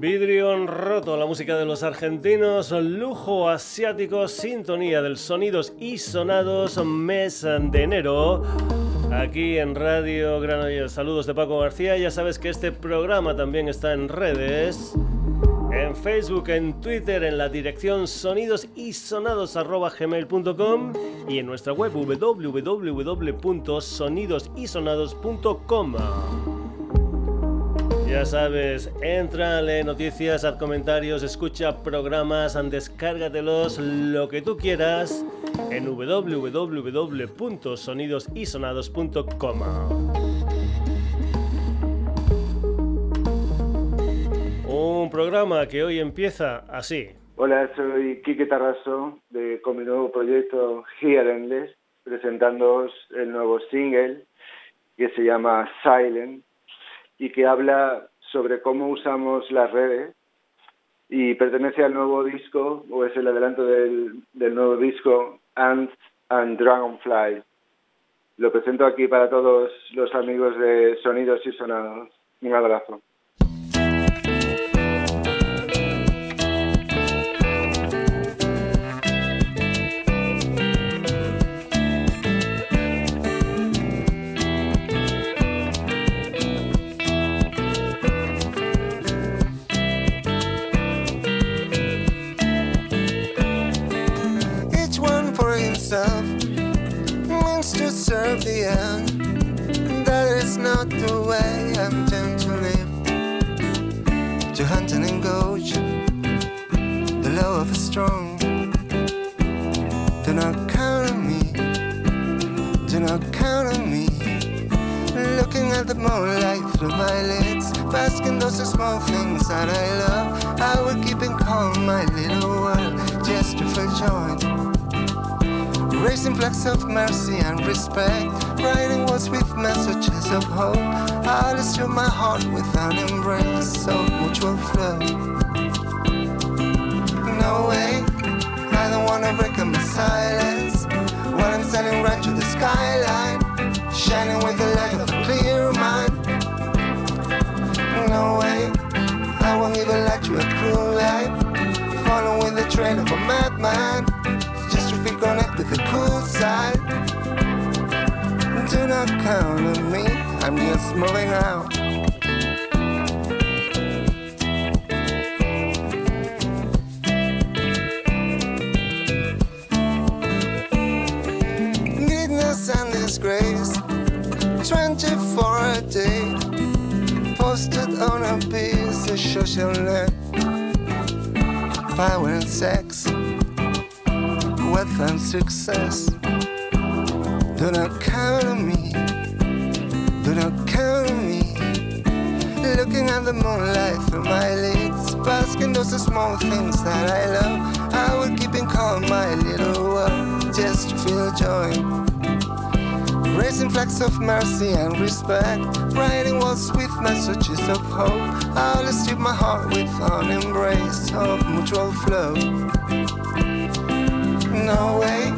Vidrio roto, la música de los argentinos, lujo asiático, sintonía del sonidos y sonados, mes de enero. Aquí en Radio Granollers, saludos de Paco García. Ya sabes que este programa también está en redes. En Facebook, en Twitter, en la dirección sonidosisonados.gmail.com y en nuestra web www.sonidosisonados.com. Ya sabes, entra, lee noticias, haz comentarios, escucha programas, descárgatelos, lo que tú quieras en www.sonidosisonados.com. Un programa que hoy empieza así. Hola, soy Quique Tarraso de, con mi nuevo proyecto Here Endless, presentándoos el nuevo single que se llama Silent y que habla sobre cómo usamos las redes y pertenece al nuevo disco, o es el adelanto del, del nuevo disco Ants and Dragonfly. Lo presento aquí para todos los amigos de Sonidos y Sonados. Un abrazo. Way I'm tend to live. To hunt and engage the law of the strong. Do not count on me. Do not count on me. Looking at the moonlight through my lids, basking those small things that I love. I will keep in calm my little world just to feel joy. Raising flags of mercy and respect, writing words with messages of hope. I'll assure my heart with an embrace of mutual flow. No way, I don't wanna break up my silence. While I'm standing right to the skyline, shining with the light of a clear mind. No way, I won't even let you a cruel life, following the trail of a madman with the cool side. Do not count on me, I'm just moving out. Goodness and disgrace, 24 a day, posted on a piece of social net. Power and sex wealth and success. Do not count on me, do not count on me. Looking at the moonlight through my lids, basking those small things that I love. I will keep in calm my little world just to feel joy. Raising flags of mercy and respect, writing words with messages of hope. I'll strip my heart with an embrace of mutual flow no way.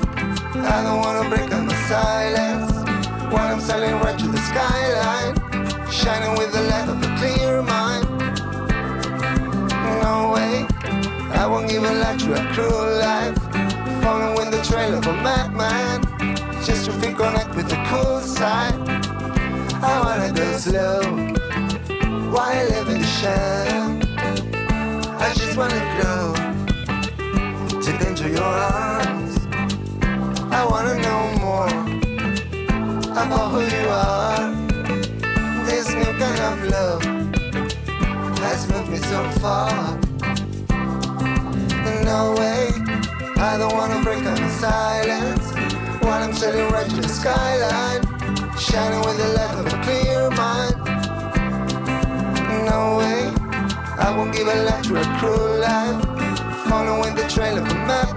I don't wanna break up my silence while I'm sailing right to the skyline, shining with the light of a clear mind. No way, I won't even let you a cruel life, following the trail of a madman, just to feel connect with the cool side. I wanna go slow while living the shadow. I just wanna go deep into your arms. I wanna know more about who you are. This new kind of love has moved me so far. No way, I don't wanna break on the silence while I'm sailing right to the skyline, shining with the light of a clear mind. No way, I won't give a lie to a cruel life, following the trail of a madman,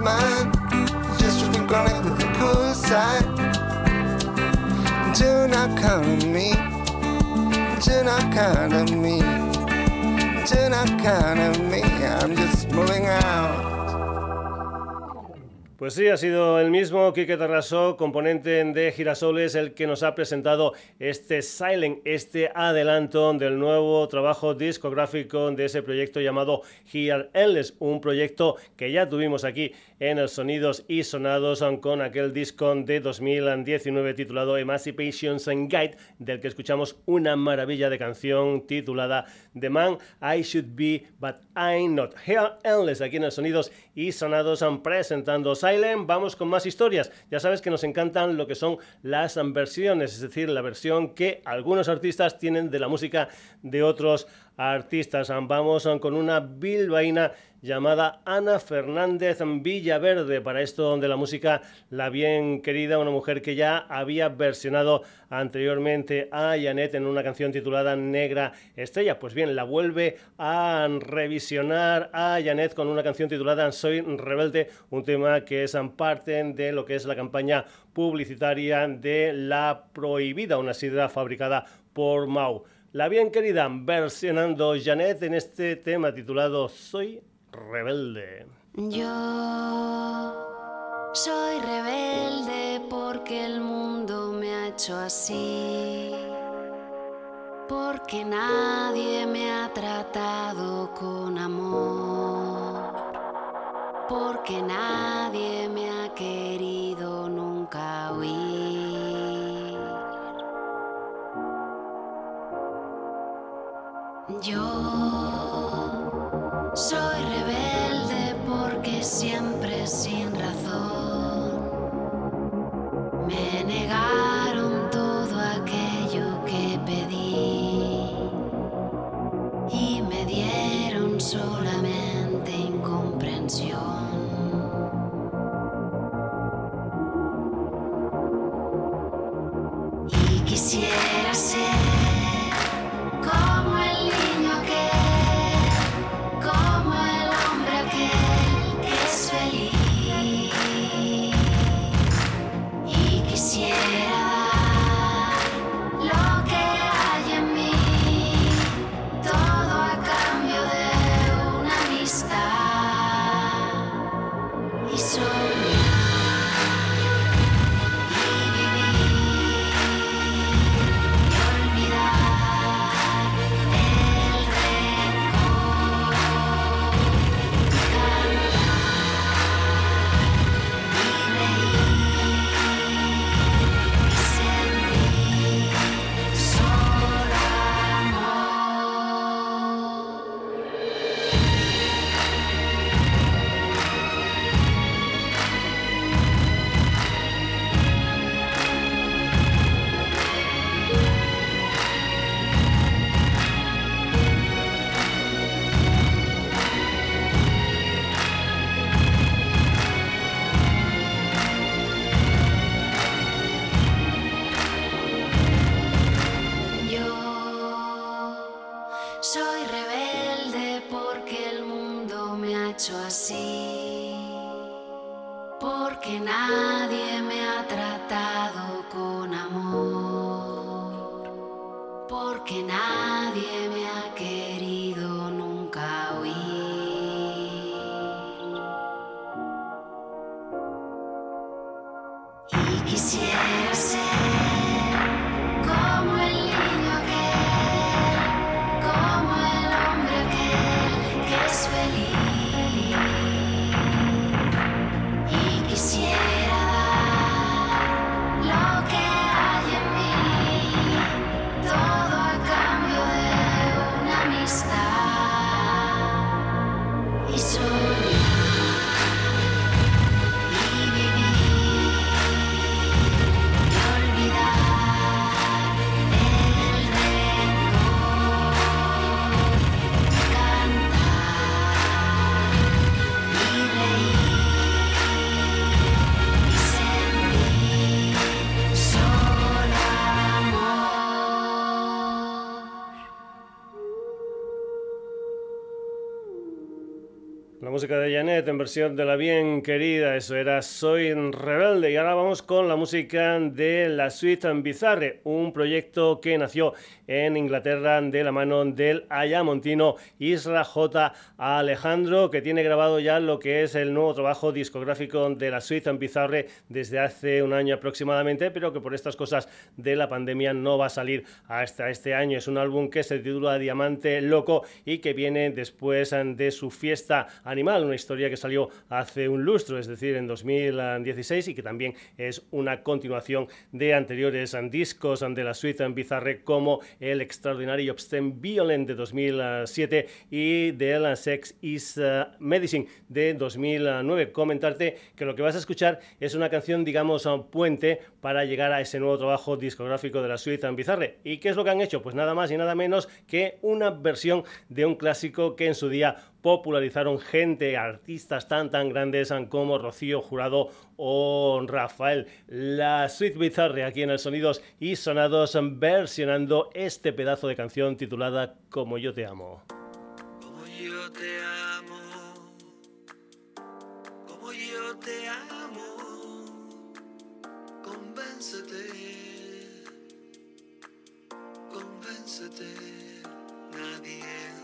Pues sí, ha sido el mismo Quique Tarrasó, componente de Girasoles, el que nos ha presentado este Silent, este adelanto del nuevo trabajo discográfico de ese proyecto llamado Here Endless, un proyecto que ya tuvimos aquí en Sonidos y Sonados con aquel disco de 2019 titulado Emancipations Guide, del que escuchamos una maravilla de canción titulada The Man I Should Be But I'm Not. Here Endless, aquí en Sonidos y Sonados, presentando Silent vamos con más historias. Ya sabes que nos encantan lo que son las versiones, es decir, la versión que algunos artistas tienen de la música de otros artistas. Vamos con una bilbaína llamada Ana Fernández Villaverde. Para esto de la música, la bien querida, una mujer que ya había versionado anteriormente a Janet en una canción titulada Negra Estrella. Pues bien, la vuelve a revisionar a Janet con una canción titulada Soy Rebelde, un tema que es parte de lo que es la campaña publicitaria de La Prohibida, una sidra fabricada por Mau. La bien querida versionando Janet en este tema titulado Soy rebelde. Yo soy rebelde porque el mundo me ha hecho así. Porque nadie me ha tratado con amor. Porque nadie me ha querido nunca oír. Yo soy rebelde porque siempre sin razón. Me música de Janet en versión de la bien querida, eso era Soy Rebelde. Y ahora vamos con la música de La Suite Bizarre, un proyecto que nació en Inglaterra de la mano del ayamontino Isra J. Alejandro, que tiene grabado ya lo que es el nuevo trabajo discográfico de La Suite Bizarre desde hace un año aproximadamente, pero que por estas cosas de la pandemia no va a salir hasta este año. Es un álbum que se titula Diamante Loco y que viene después de su fiesta Animal, una historia que salió hace un lustro, es decir, en 2016 y que también es una continuación de anteriores discos de la suite Bizarre como el extraordinario Obscene Violent de 2007 y de Sex is uh, Medicine de 2009. Comentarte que lo que vas a escuchar es una canción, digamos, un puente para llegar a ese nuevo trabajo discográfico de la suite Bizarre. ¿Y qué es lo que han hecho? Pues nada más y nada menos que una versión de un clásico que en su día popularizaron gente, artistas tan tan grandes como Rocío Jurado o Rafael. La Suite Bizarre aquí en el Sonidos y Sonados versionando este pedazo de canción titulada Como yo te amo. Como yo te amo, como yo te amo, nadie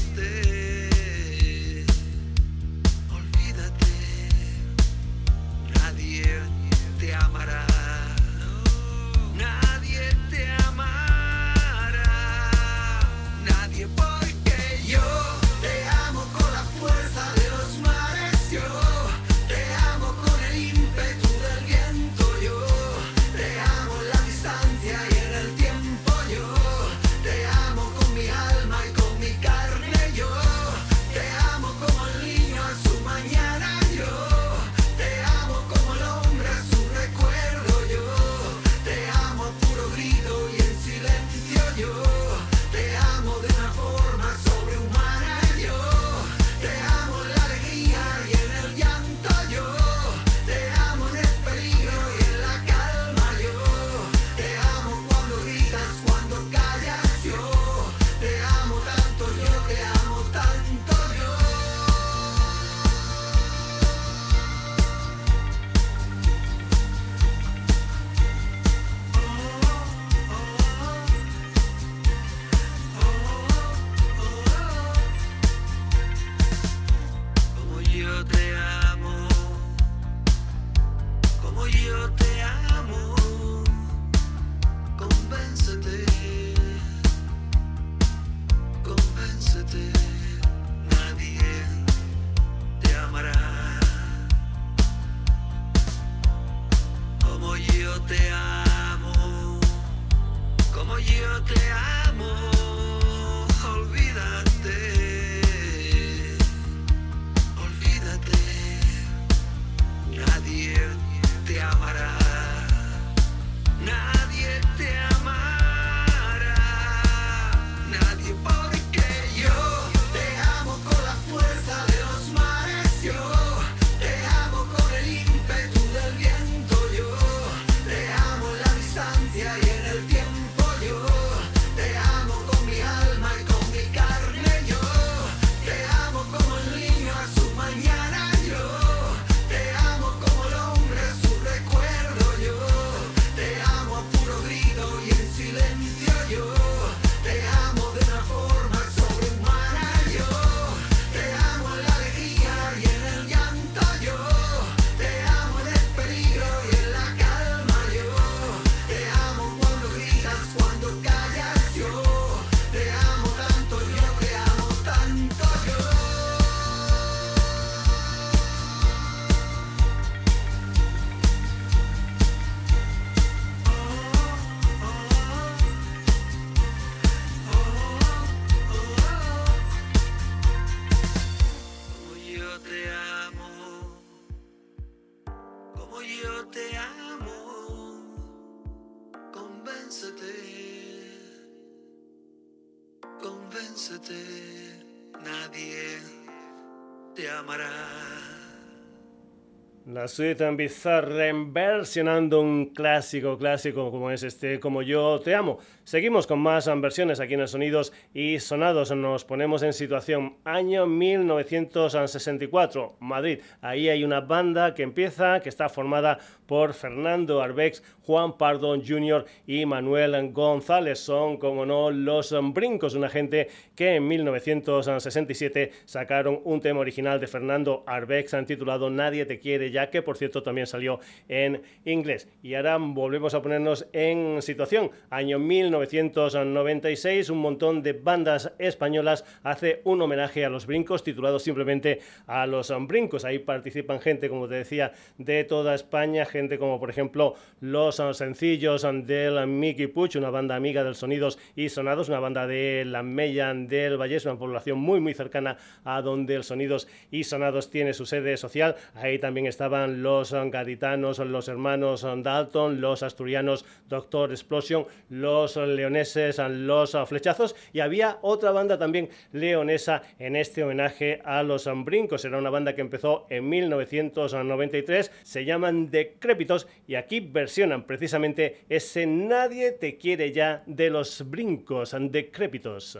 La suite en Bizarre versionando un clásico, clásico como es este, como yo te amo. Seguimos con más versiones aquí en el Sonidos y Sonados. Nos ponemos en situación año 1964, Madrid. Ahí hay una banda que empieza, que está formada por Fernando Arbex, Juan Pardo Jr. y Manuel González. Son, como no, los Brincos, una gente que en 1967 sacaron un tema original de Fernando Arbex titulado Nadie te quiere ya que por cierto también salió en inglés. Y ahora volvemos a ponernos en situación. Año 1996, un montón de bandas españolas hace un homenaje a los brincos titulado simplemente a los brincos. Ahí participan gente, como te decía, de toda España, gente como por ejemplo los sencillos del Mickey Puch, una banda amiga del Sonidos y Sonados, una banda de la Mella del Valle, una población muy muy cercana a donde el Sonidos y Sonados tiene su sede social. Ahí también estaban los gaditanos, los hermanos Dalton, los asturianos Doctor Explosion, los leoneses, los flechazos y había otra banda también leonesa en este homenaje a los brincos. Era una banda que empezó en 1993, se llaman Decrépitos y aquí versionan precisamente ese Nadie te quiere ya de los brincos decrépitos.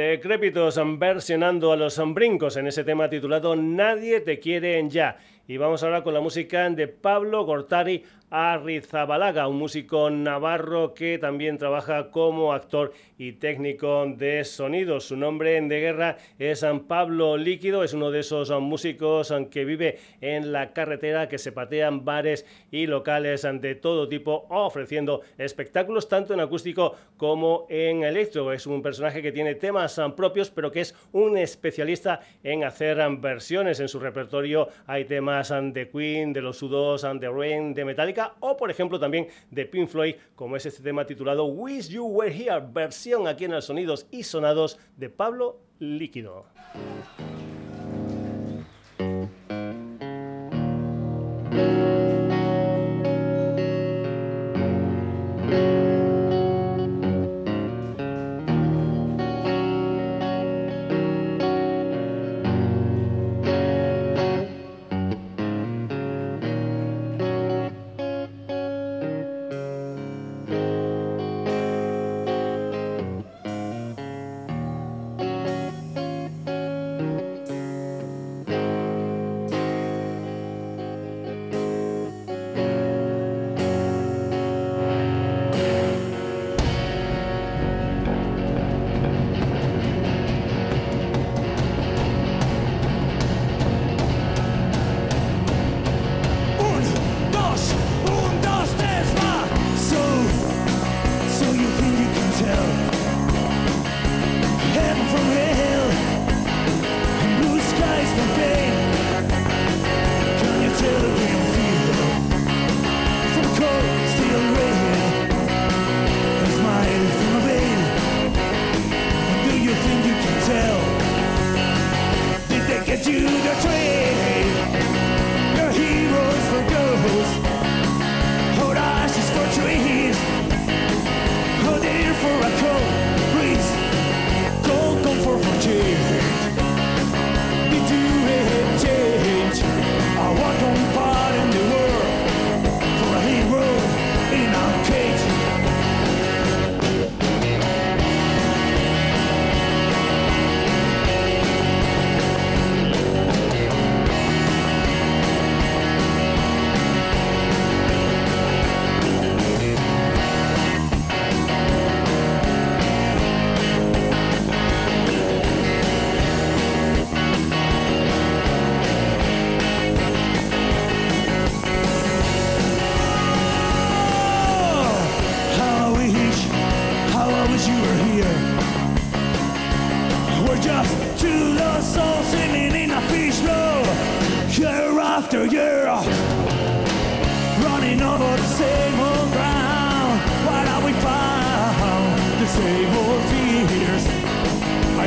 Decrépitos versionando a los brincos en ese tema titulado Nadie te quiere ya. Y vamos ahora con la música de Pablo Gortari Arrizabalaga, un músico navarro que también trabaja como actor y técnico de sonido. Su nombre de guerra es San Pablo Líquido, es uno de esos músicos que vive en la carretera, que se patean bares y locales de todo tipo, ofreciendo espectáculos tanto en acústico como en electro. Es un personaje que tiene temas propios, pero que es un especialista en hacer versiones. En su repertorio hay temas de Queen, de los U2, de Rain, de Metallica o por ejemplo también de Pink Floyd, como es este tema titulado Wish You Were Here, versión aquí en el Sonidos y Sonados de Pablo Líquido.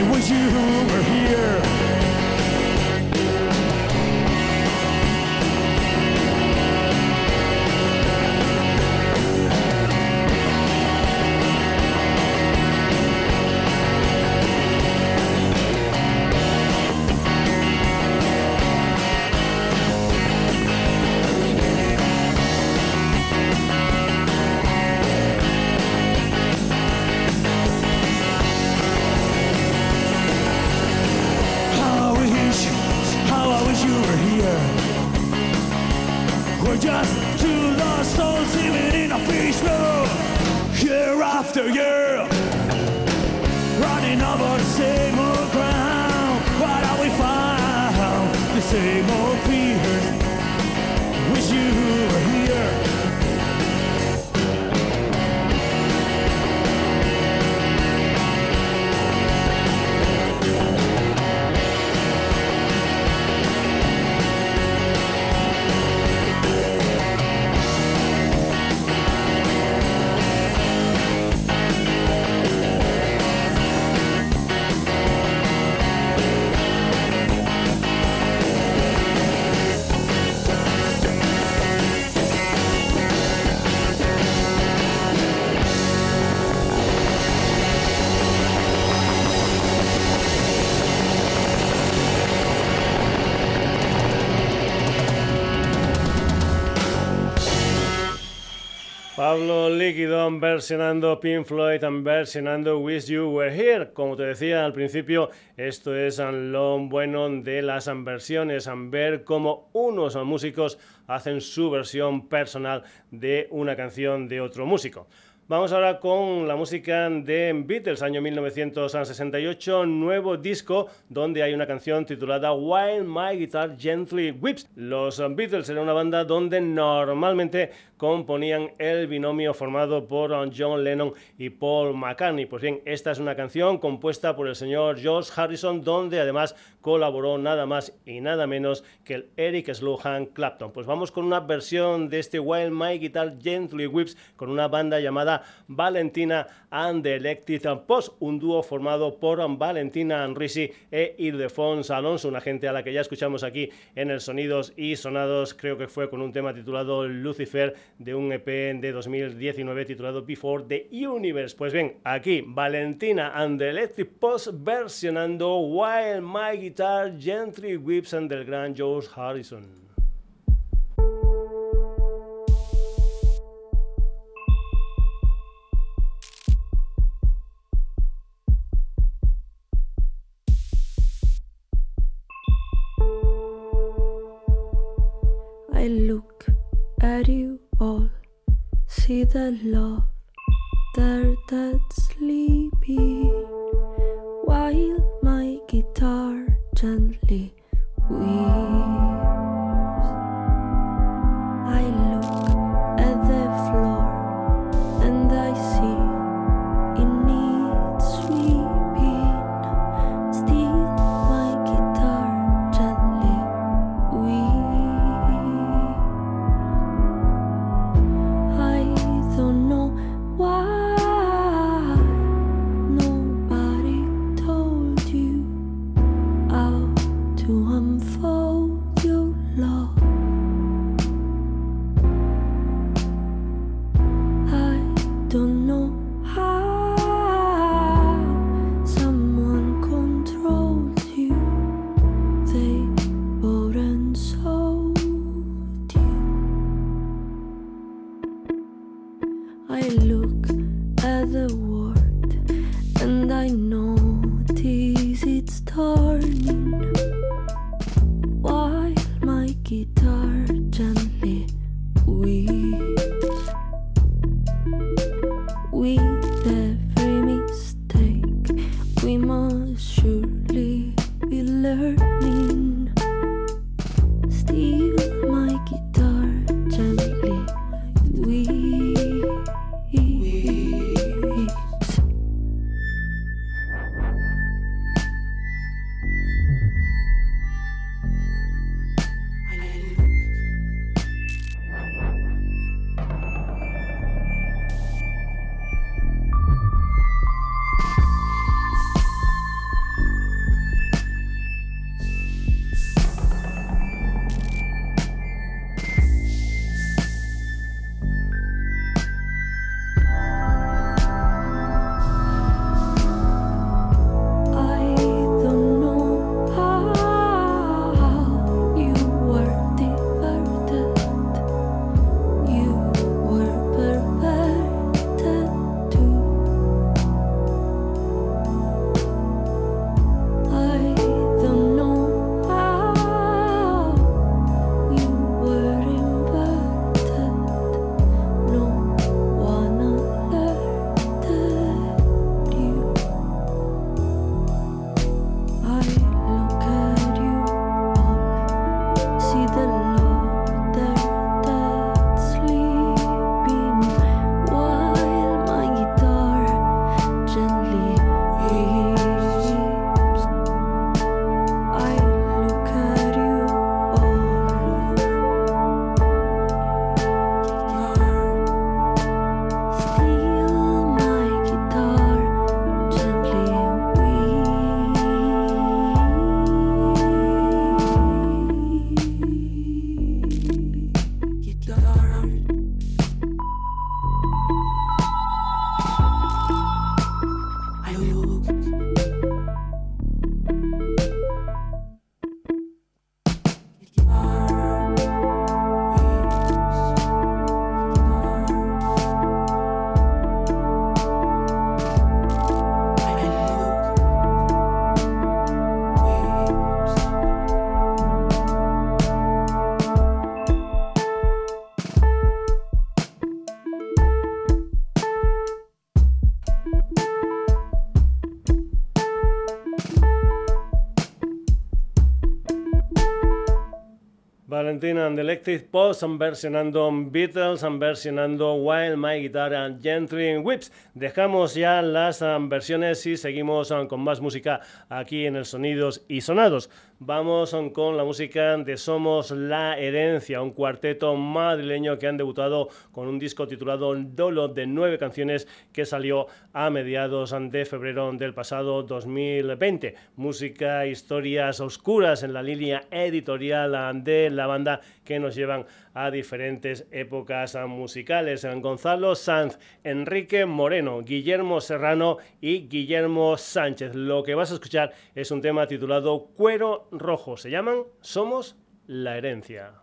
I you. were versionando Pink Floyd, versionando Wish You Were Here. Como te decía al principio, esto es lo bueno de las versiones, ver cómo unos músicos hacen su versión personal de una canción de otro músico. Vamos ahora con la música de Beatles, año 1968, nuevo disco donde hay una canción titulada While My Guitar Gently Whips. Los Beatles eran una banda donde normalmente componían el binomio formado por John Lennon y Paul McCartney. Pues bien, esta es una canción compuesta por el señor George Harrison, donde además colaboró nada más y nada menos que el Eric Slohan Clapton. Pues vamos con una versión de este While My Guitar Gently Whips con una banda llamada Valentina and the Elected Post, un dúo formado por Valentina Anrisi e Ildefonso Alonso, una gente a la que ya escuchamos aquí en el Sonidos y Sonados, creo que fue con un tema titulado Lucifer de un EP de 2019 titulado Before the Universe. Pues bien, aquí Valentina and the Electric Post versionando While My Guitar Gently Whips and del gran George Harrison. I look at you all, see the love there that's Argentina and Electric Post versionando Beatles, versionando Wild My Guitar and Gently Whips. Dejamos ya las versiones y seguimos con más música aquí en el Sonidos y Sonados. Vamos con la música de Somos la Herencia, un cuarteto madrileño que han debutado con un disco titulado Dolo de nueve canciones que salió a mediados de febrero del pasado 2020. Música, historias oscuras en la línea editorial de la banda que nos llevan a diferentes épocas musicales. Gonzalo Sanz, Enrique Moreno, Guillermo Serrano y Guillermo Sánchez. Lo que vas a escuchar es un tema titulado Cuero Rojo. Se llaman Somos la herencia.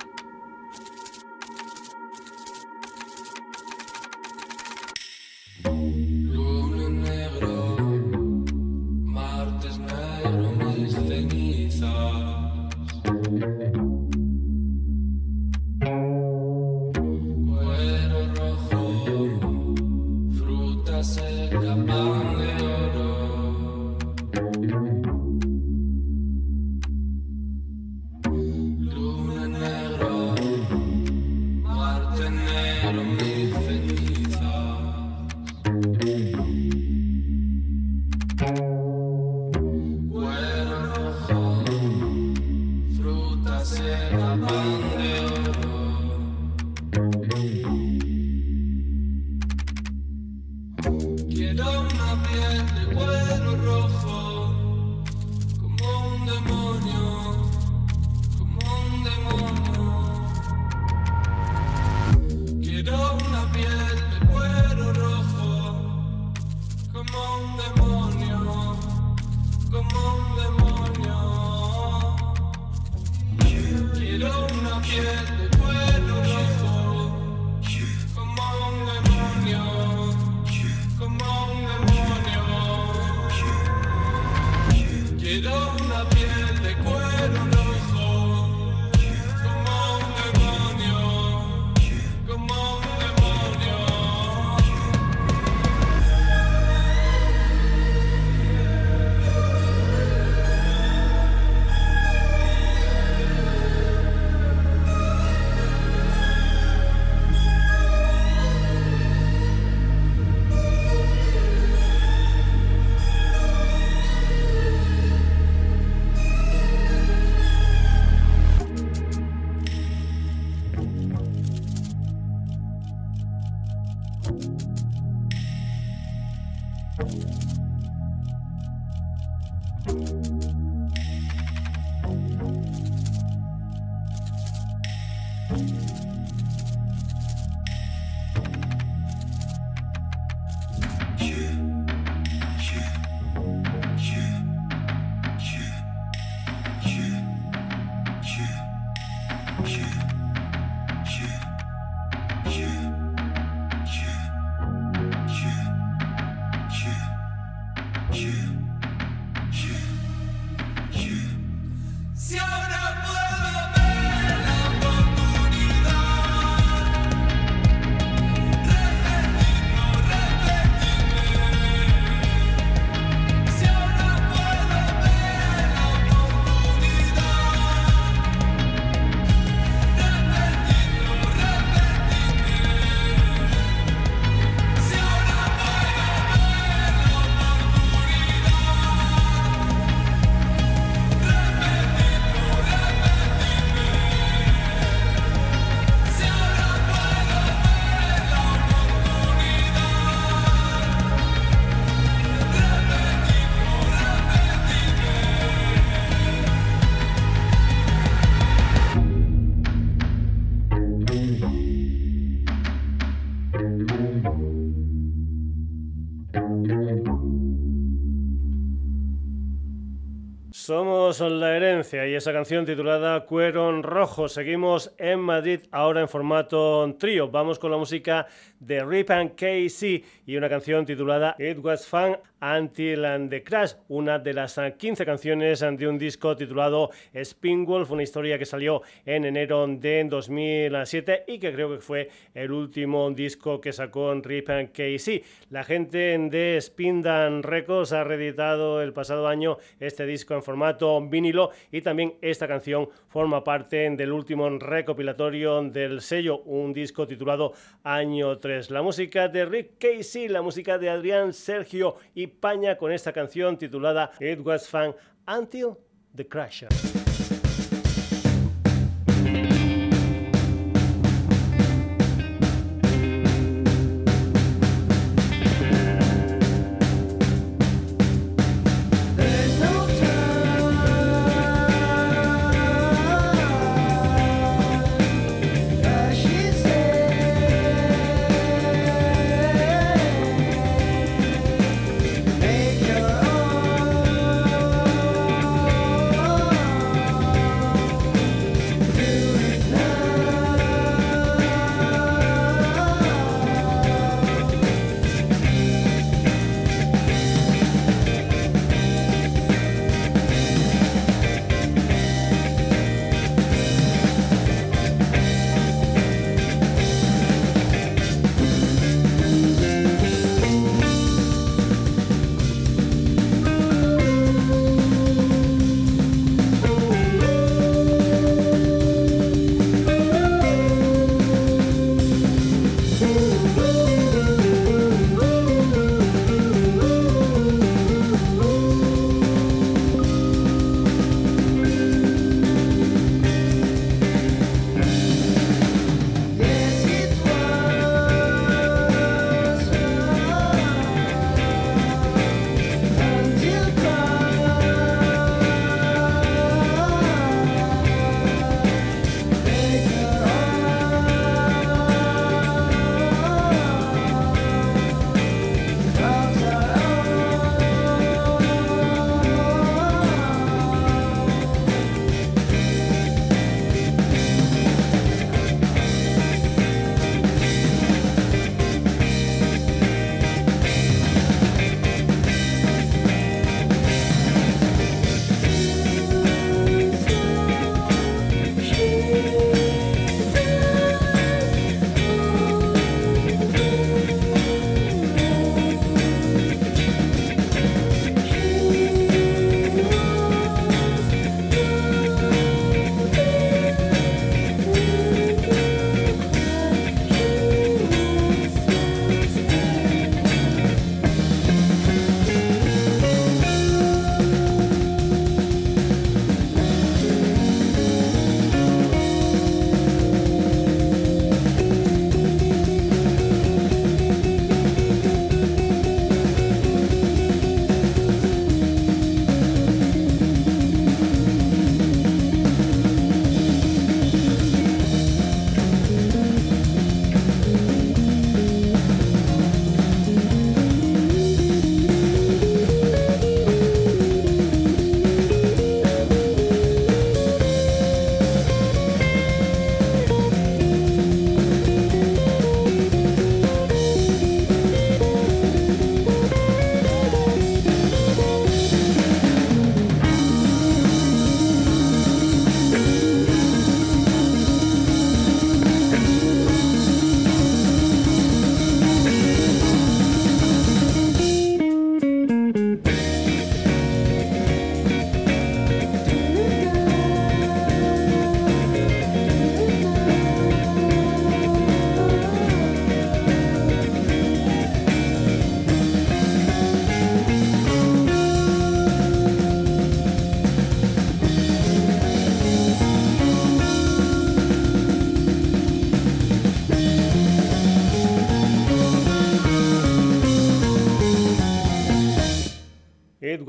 Somos la herencia y esa canción titulada Cuero Rojo. Seguimos en Madrid ahora en formato trío. Vamos con la música de Rip and Casey y una canción titulada It Was Fun Until the Crash, una de las 15 canciones de un disco titulado Spin Wolf, una historia que salió en enero de 2007 y que creo que fue el último disco que sacó Rip and Casey. La gente de Spindan Records ha reeditado el pasado año este disco en formato vinilo y también esta canción forma parte del último recopilatorio del sello, un disco titulado Año 3. La música de Rick Casey, la música de Adrián Sergio y Paña con esta canción titulada It Was Fun Until the Crasher.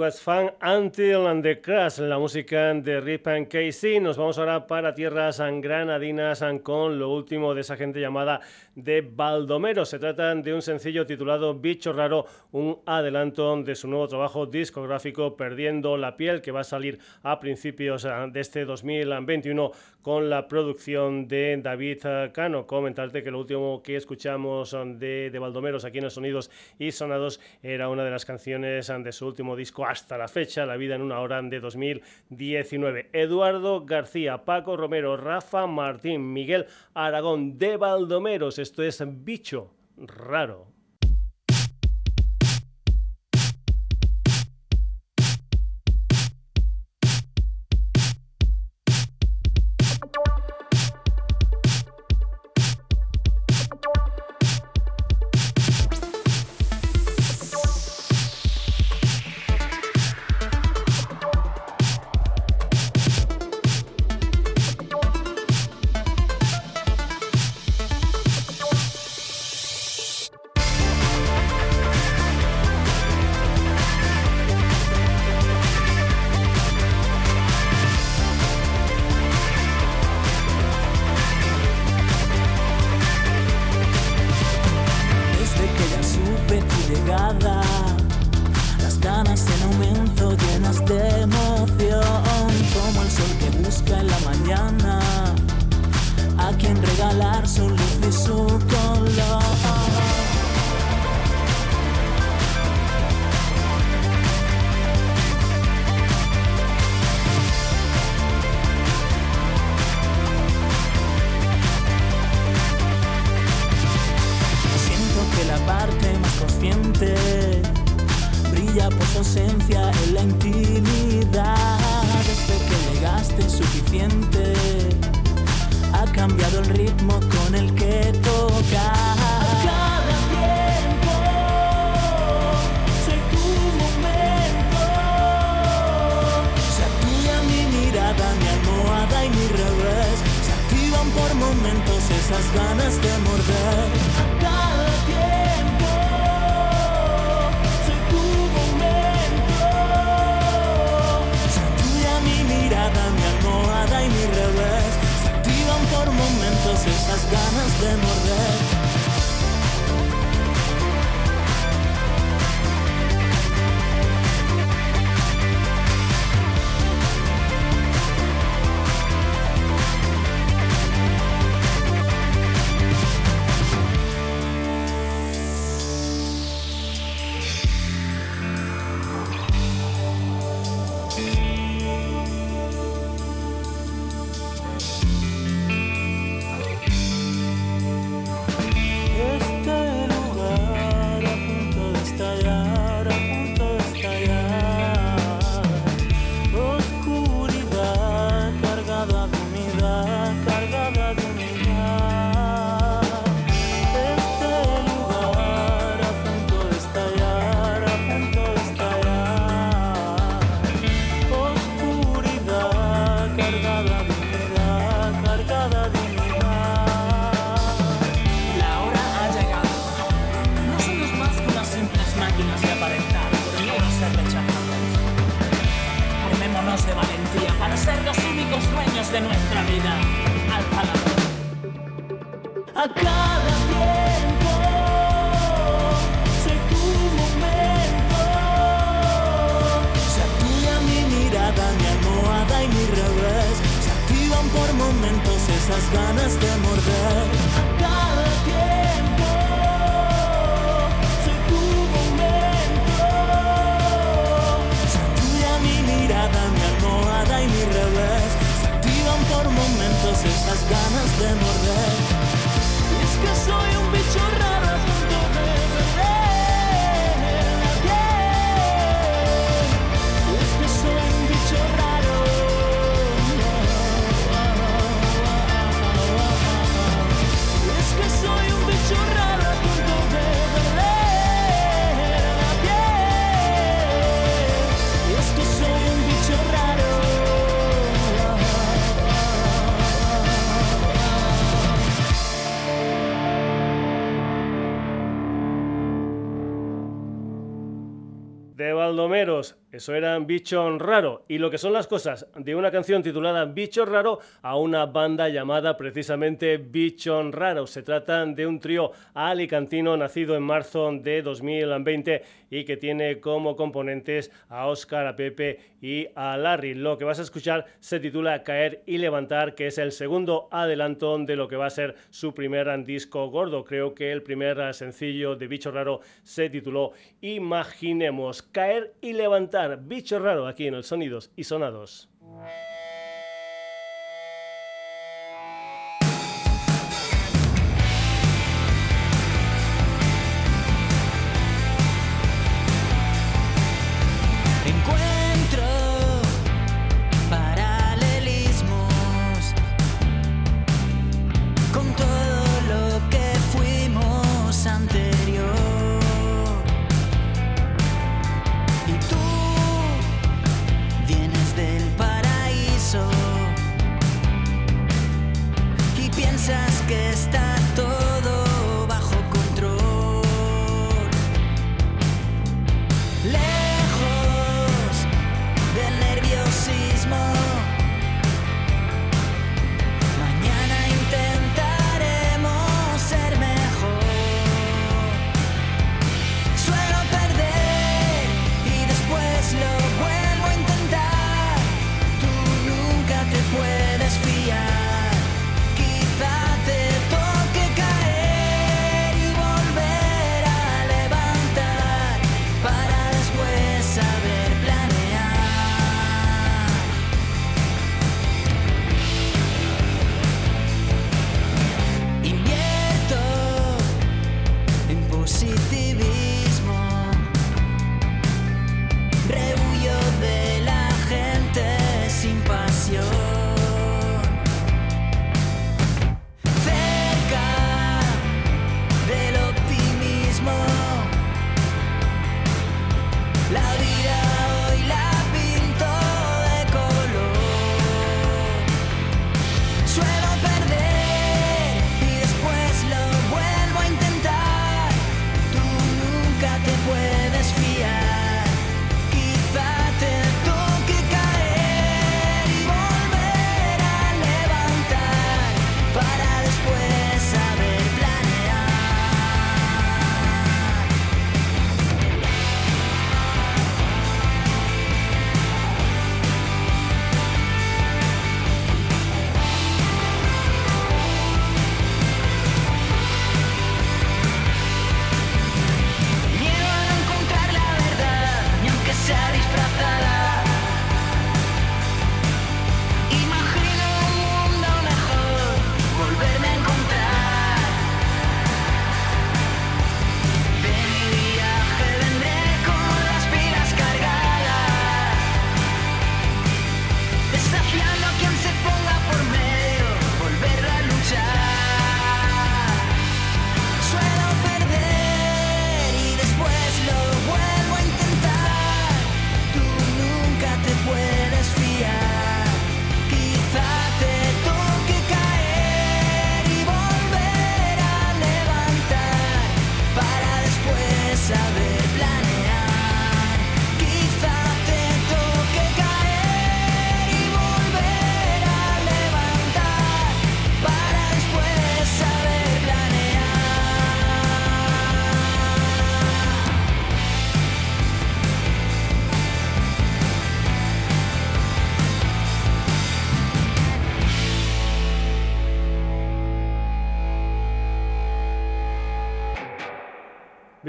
Fan Until and the Crash, la música de Rip and Casey. Nos vamos ahora para tierras granadinas con lo último de esa gente llamada de Baldomero. Se trata de un sencillo titulado Bicho Raro, un adelanto de su nuevo trabajo discográfico Perdiendo la piel, que va a salir a principios de este 2021 con la producción de David Cano. Comentarte que lo último que escuchamos de, de Baldomeros aquí en los Sonidos y Sonados era una de las canciones de su último disco hasta la fecha, La vida en una hora de 2019. Eduardo García, Paco Romero, Rafa Martín, Miguel Aragón de Baldomeros. Esto es Bicho Raro. ganas de morder. Baldomeros eso era Bicho Raro. Y lo que son las cosas de una canción titulada Bicho Raro a una banda llamada precisamente Bicho Raro. Se trata de un trío alicantino nacido en marzo de 2020 y que tiene como componentes a Oscar, a Pepe y a Larry. Lo que vas a escuchar se titula Caer y Levantar, que es el segundo adelanto de lo que va a ser su primer disco gordo. Creo que el primer sencillo de Bicho Raro se tituló Imaginemos. Caer y Levantar Bicho Raro aquí en el Sonidos y Sonados.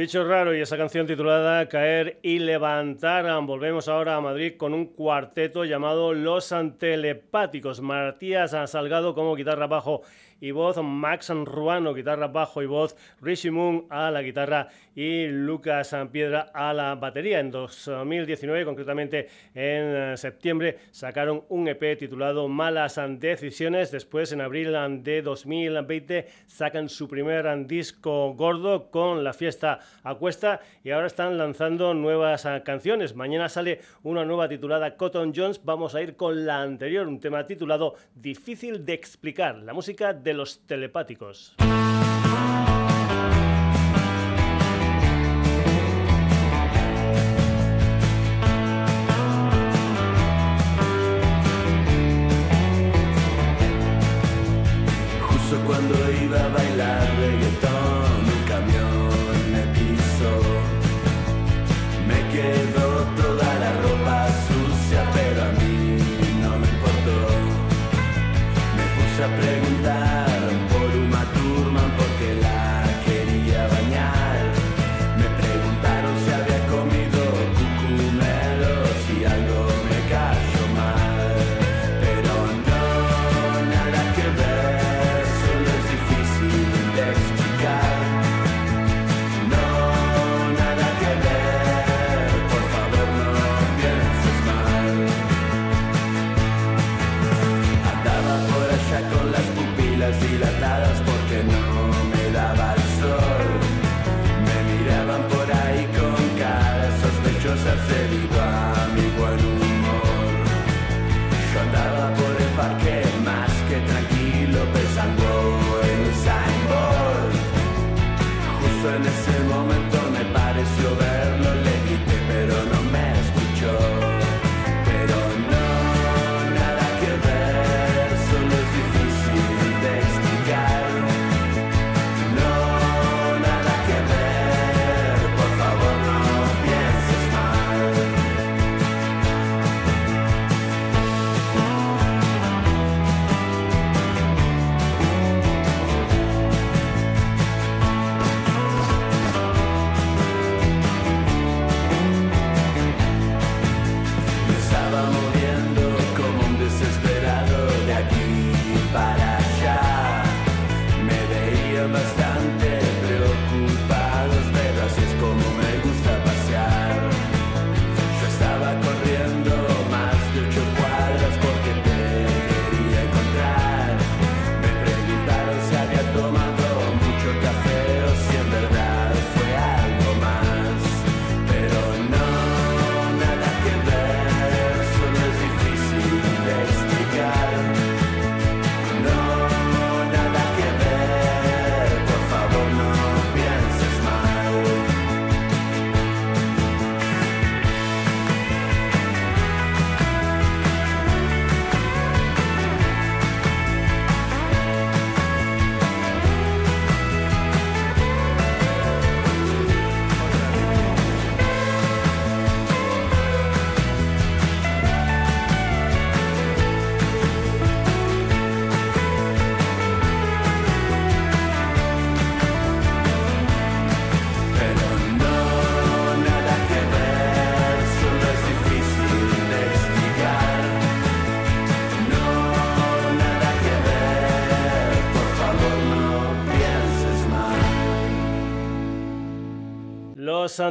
Bicho raro y esa canción titulada Caer y levantar. Volvemos ahora a Madrid con un cuarteto llamado Los Antelepáticos. Matías Salgado como guitarra bajo y voz, Max Ruano, guitarra, bajo y voz, Rishi Moon a la guitarra y Lucas Piedra a la batería. En 2019, concretamente en eh, septiembre, sacaron un EP titulado Malas Decisiones. Después, en abril de 2020, sacan su primer disco gordo con La Fiesta a Cuesta y ahora están lanzando nuevas eh, canciones. Mañana sale una nueva titulada Cotton Jones. Vamos a ir con la anterior, un tema titulado Difícil de explicar. La música de los telepáticos.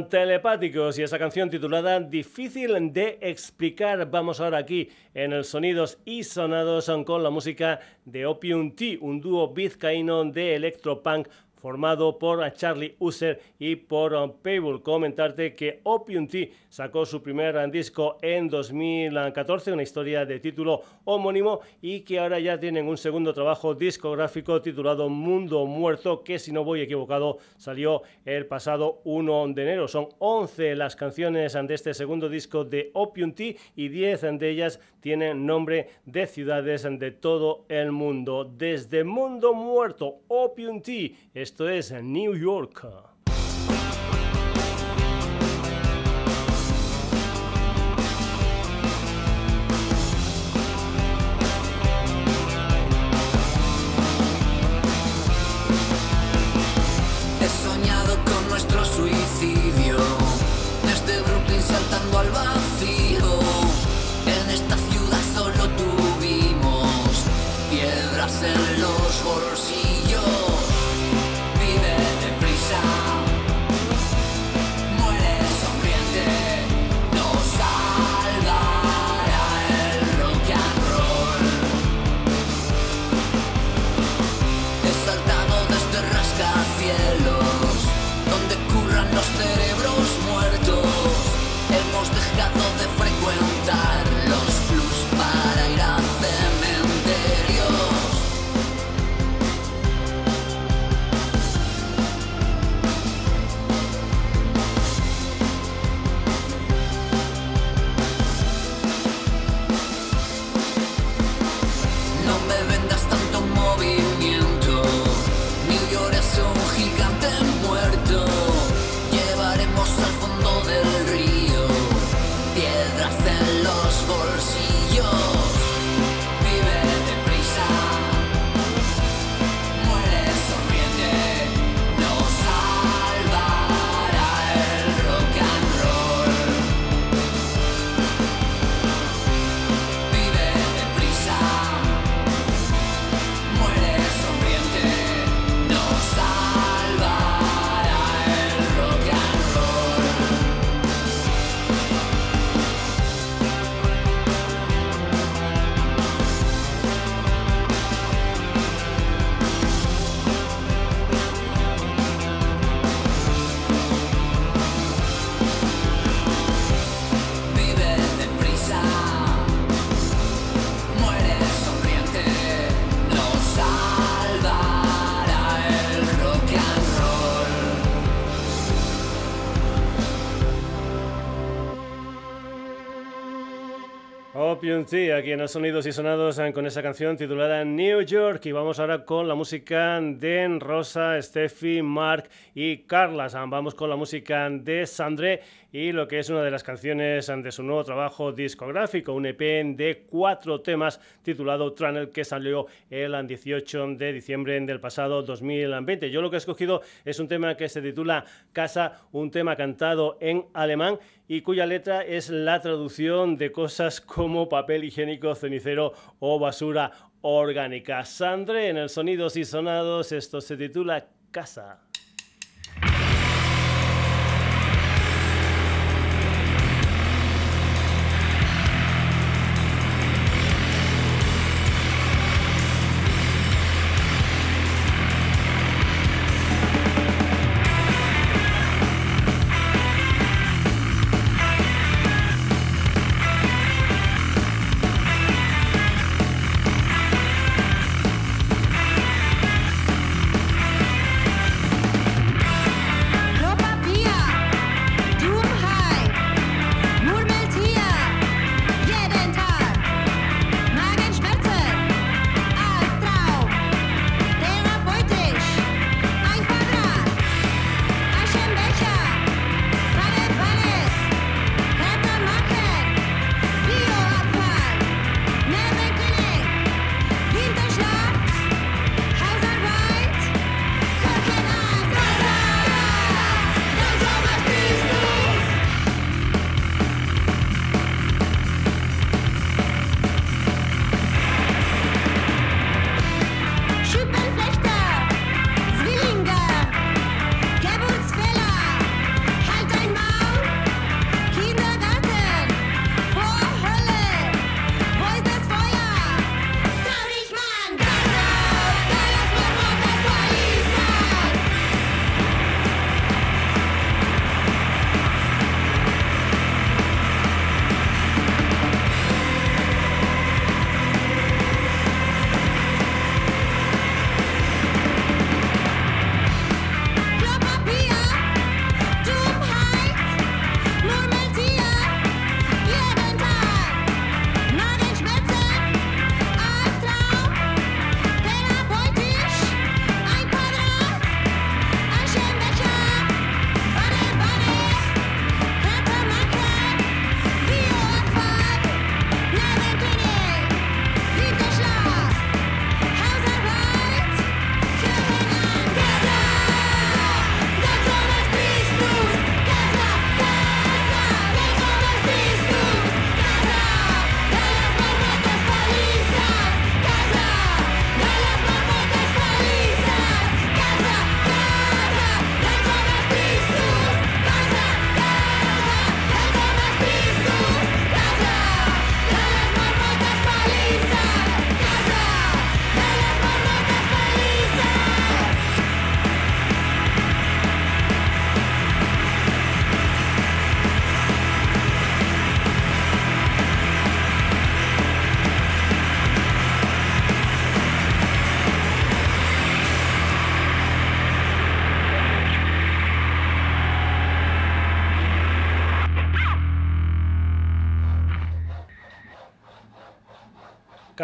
Telepáticos y esa canción titulada Difícil de explicar. Vamos ahora aquí en el Sonidos y Sonados con la música de Opium Tea, un dúo vizcaíno de electropunk formado por Charlie User y por um, Paybull. Comentarte que Opium Tea sacó su primer disco en 2014, una historia de título homónimo y que ahora ya tienen un segundo trabajo discográfico titulado Mundo Muerto, que si no voy equivocado salió el pasado 1 de enero. Son 11 las canciones de este segundo disco de Opium Tea y 10 de ellas tienen nombre de ciudades de todo el mundo. Desde Mundo Muerto, Opium Tea esto es New York. Opium Tea, aquí en los sonidos y sonados con esa canción titulada New York y vamos ahora con la música de Rosa, Steffi, Mark y Carlas. Vamos con la música de Sandré y lo que es una de las canciones de su nuevo trabajo discográfico, un EP de cuatro temas titulado Trannel que salió el 18 de diciembre del pasado 2020. Yo lo que he escogido es un tema que se titula Casa, un tema cantado en alemán y cuya letra es la traducción de cosas como papel higiénico, cenicero o basura orgánica. Sandre en el Sonidos y Sonados, esto se titula Casa.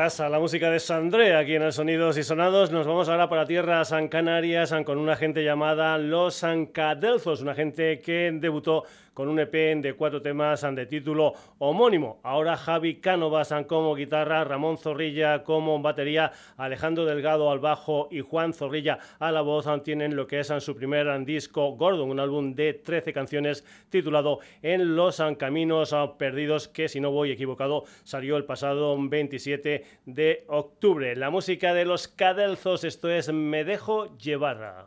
Casa, la música de Sandré aquí en el Sonidos y Sonados. Nos vamos ahora para tierra San Canarias con una gente llamada Los Sancadelzos, una gente que debutó con un EP de cuatro temas de título homónimo. Ahora Javi Cánovas como guitarra, Ramón Zorrilla como batería, Alejandro Delgado al bajo y Juan Zorrilla a la voz tienen lo que es su primer disco Gordon, un álbum de 13 canciones titulado En los Caminos Perdidos, que si no voy equivocado salió el pasado 27 de octubre. La música de los Cadelzos, esto es Me dejo llevar.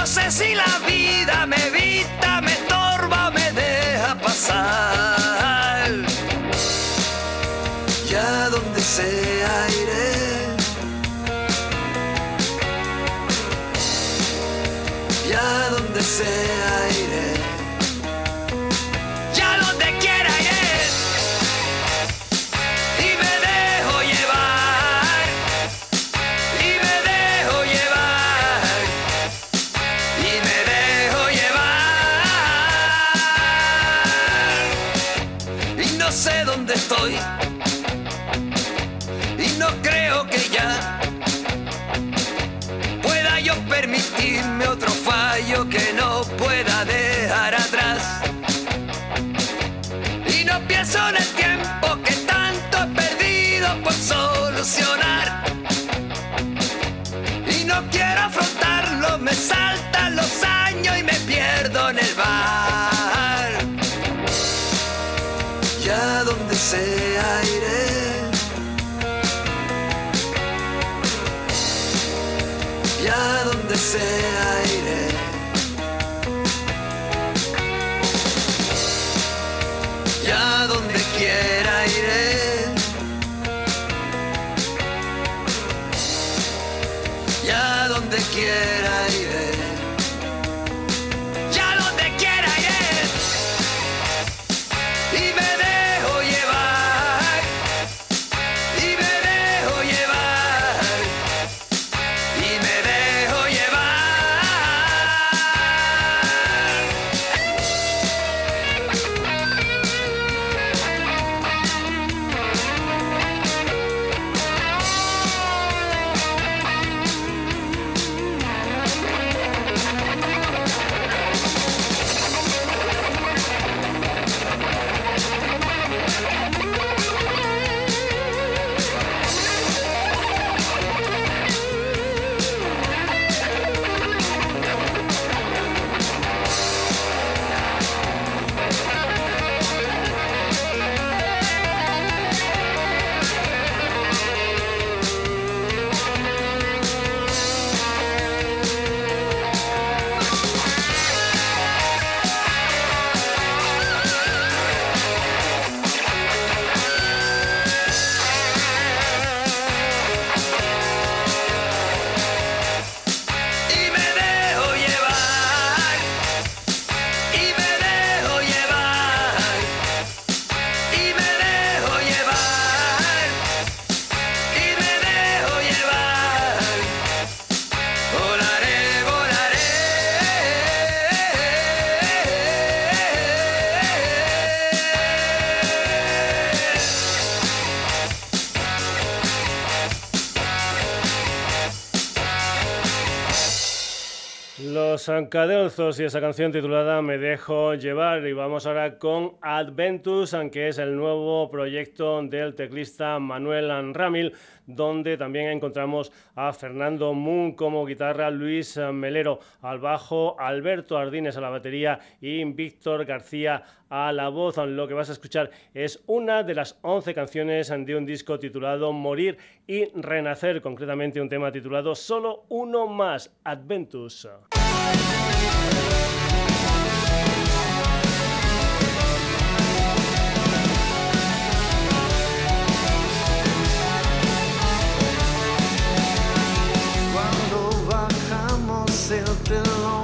no sé si la vida me evita. Cadelzos y esa canción titulada Me dejo llevar. Y vamos ahora con Adventus, que es el nuevo proyecto del teclista Manuel Anramil donde también encontramos a Fernando Moon como guitarra, Luis Melero al bajo, Alberto Ardines a la batería y Víctor García a la voz. Lo que vas a escuchar es una de las 11 canciones de un disco titulado Morir y Renacer, concretamente un tema titulado Solo uno más, Adventus. myself alone.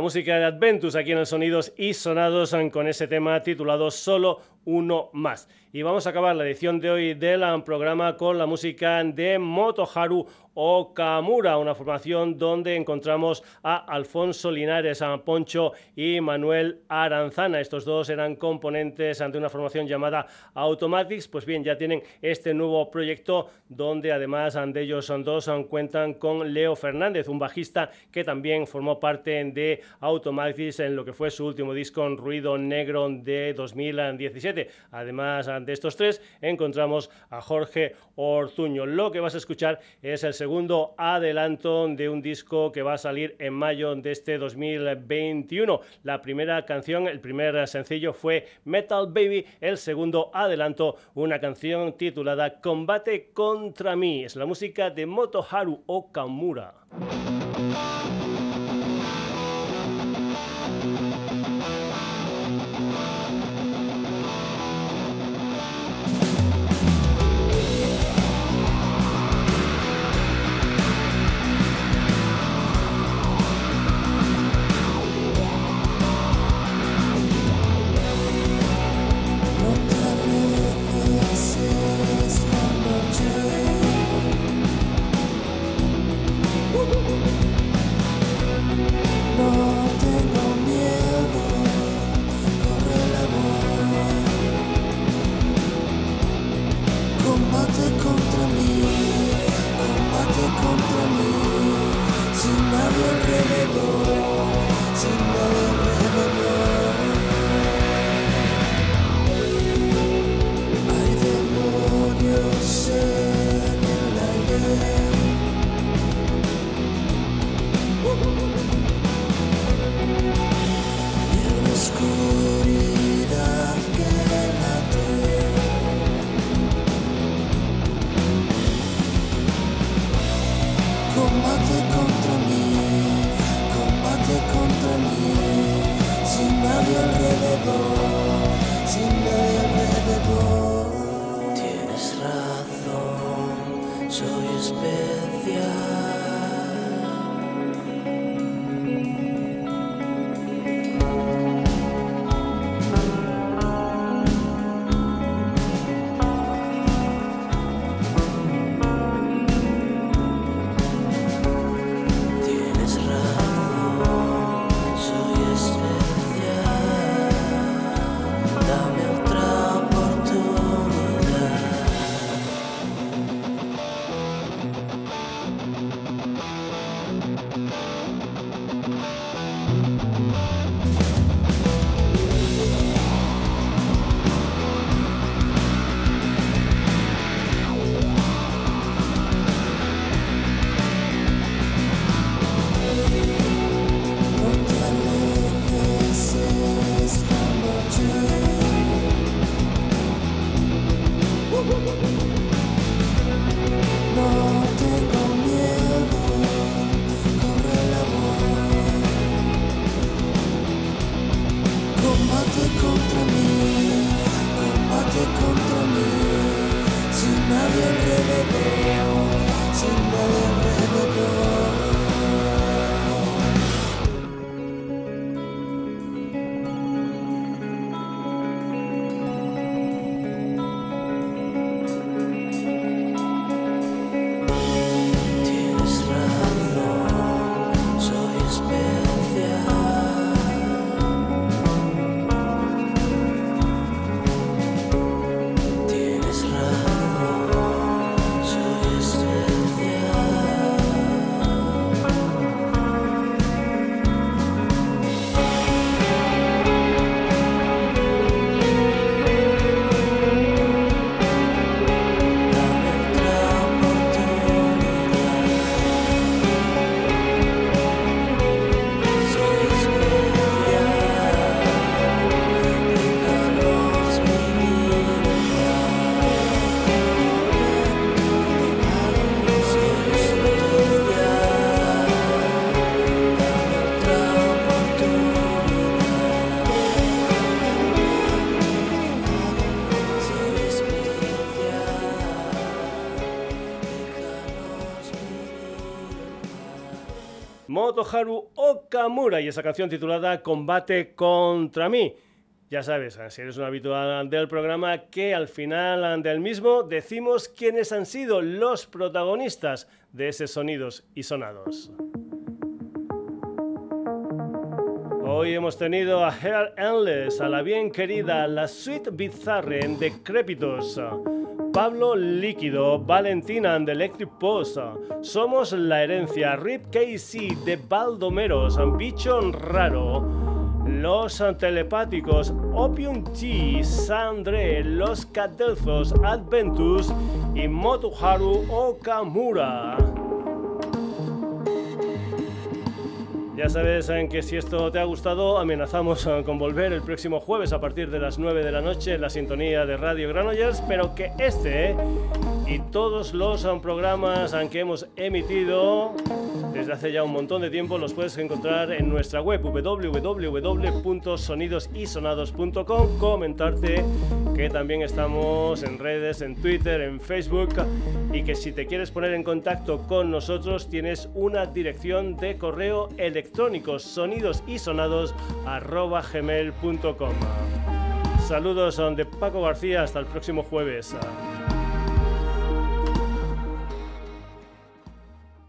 La música de Adventus aquí en el Sonidos y Sonados con ese tema titulado Solo uno más. Y vamos a acabar la edición de hoy del programa con la música de Motoharu Okamura, una formación donde encontramos a Alfonso Linares, a Poncho y Manuel Aranzana. Estos dos eran componentes ante una formación llamada Automatics. Pues bien, ya tienen este nuevo proyecto donde además de ellos son dos cuentan con Leo Fernández, un bajista que también formó parte de Automatics en lo que fue su último disco en Ruido Negro de 2017. Además de estos tres encontramos a Jorge Ortuño. Lo que vas a escuchar es el segundo adelanto de un disco que va a salir en mayo de este 2021. La primera canción, el primer sencillo fue Metal Baby, el segundo adelanto, una canción titulada Combate contra mí. Es la música de Motoharu Okamura. Lord. Motoharu Okamura y esa canción titulada Combate contra mí. Ya sabes, si eres un habitual del programa, que al final del mismo decimos quiénes han sido los protagonistas de esos sonidos y sonados. Hoy hemos tenido a Hair Endless, a la bien querida La Sweet Bizarre en Decrépitos, Pablo Líquido, Valentina and Electric Post, Somos la Herencia, Rip KC de Baldomeros, Bicho Raro, los Telepáticos, Opium Tea, Sandre, Los Cadelzos, Adventus y Motoharu Okamura. Ya sabes que si esto te ha gustado, amenazamos con volver el próximo jueves a partir de las 9 de la noche en la sintonía de Radio Granollers, pero que este y todos los programas que hemos emitido desde hace ya un montón de tiempo los puedes encontrar en nuestra web www.sonidosisonados.com comentarte que también estamos en redes, en Twitter, en Facebook y que si te quieres poner en contacto con nosotros tienes una dirección de correo electrónico sonidosisonados.gmail.com Saludos de Paco García, hasta el próximo jueves.